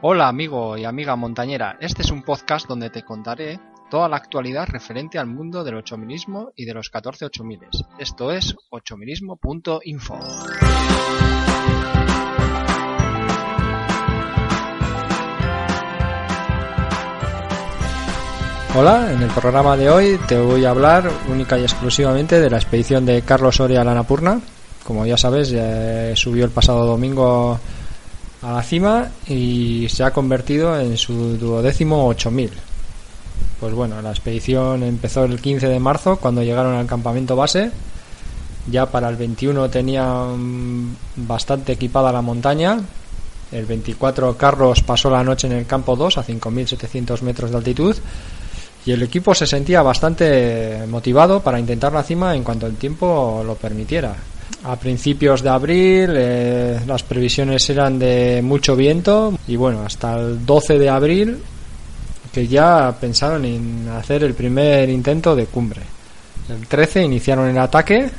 Hola amigo y amiga montañera, este es un podcast donde te contaré toda la actualidad referente al mundo del ochomilismo y de los 14 ochomiles. Esto es ochomilismo.info. Hola, en el programa de hoy te voy a hablar única y exclusivamente de la expedición de Carlos Soria a la Napurna. Como ya sabes, ya subió el pasado domingo a la cima y se ha convertido en su duodécimo 8000. Pues bueno, la expedición empezó el 15 de marzo cuando llegaron al campamento base. Ya para el 21 tenían bastante equipada la montaña. El 24 Carlos pasó la noche en el campo 2 a 5.700 metros de altitud y el equipo se sentía bastante motivado para intentar la cima en cuanto el tiempo lo permitiera a principios de abril eh, las previsiones eran de mucho viento y bueno, hasta el 12 de abril que ya pensaron en hacer el primer intento de cumbre. El 13 iniciaron el ataque,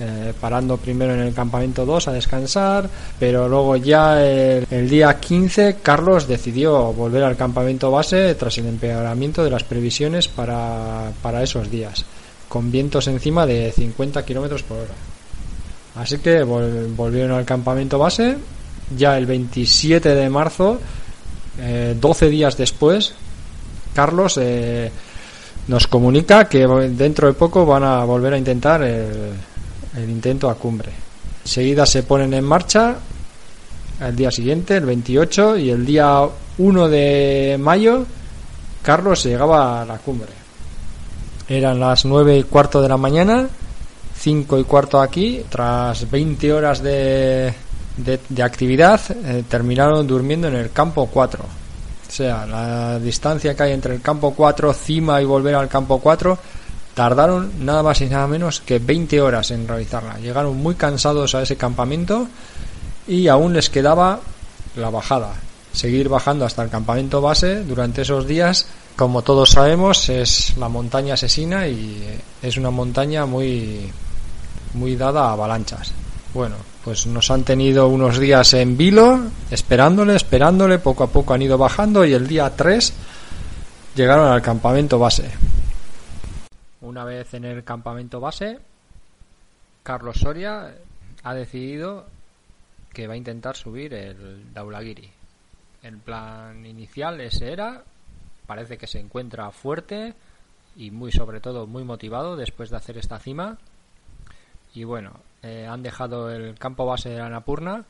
eh, parando primero en el campamento 2 a descansar, pero luego ya el, día 15 Carlos decidió volver al campamento base tras el empeoramiento de las previsiones para, para esos días, con vientos encima de 50 kilómetros por hora. Así que volvieron al campamento base. Ya el 27 de marzo, eh, 12 días después, Carlos eh, nos comunica que dentro de poco van a volver a intentar el, el intento a cumbre. Enseguida se ponen en marcha el día siguiente, el 28, y el día 1 de mayo, Carlos llegaba a la cumbre. Eran las 9 y cuarto de la mañana 5 y cuarto aquí, tras 20 horas de, de, actividad, eh, terminaron durmiendo en el campo 4. O sea, la distancia que hay entre el campo 4, cima y volver al campo 4, tardaron nada más y nada menos que 20 horas en realizarla. Llegaron muy cansados a ese campamento y aún les quedaba la bajada. Seguir bajando hasta el campamento base durante esos días como todos sabemos, es la montaña asesina y es una montaña muy, muy dada a avalanchas. Bueno, pues nos han tenido unos días en vilo, esperándole, esperándole, poco a poco han ido bajando y el día 3 llegaron al campamento base. Una vez en el campamento base, Carlos Soria ha decidido que va a intentar subir el Daulagiri. El plan inicial ese era parece que se encuentra fuerte y muy sobre todo muy motivado después de hacer esta cima y bueno eh, han dejado el campo base de Anapurna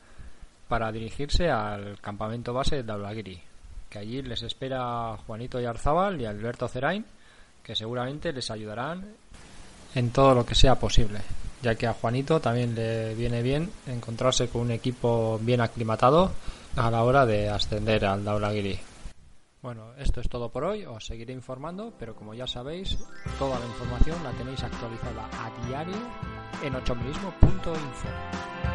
para dirigirse al campamento base de Daulagiri que allí les espera Juanito Yarzábal y Alberto Cerain que seguramente les ayudarán en todo lo que sea posible ya que a Juanito también le viene bien encontrarse con un equipo bien aclimatado a la hora de ascender al Daulagiri. Bueno, esto es todo por hoy, os seguiré informando, pero como ya sabéis, toda la información la tenéis actualizada a diario en ochomilismo.info.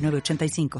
85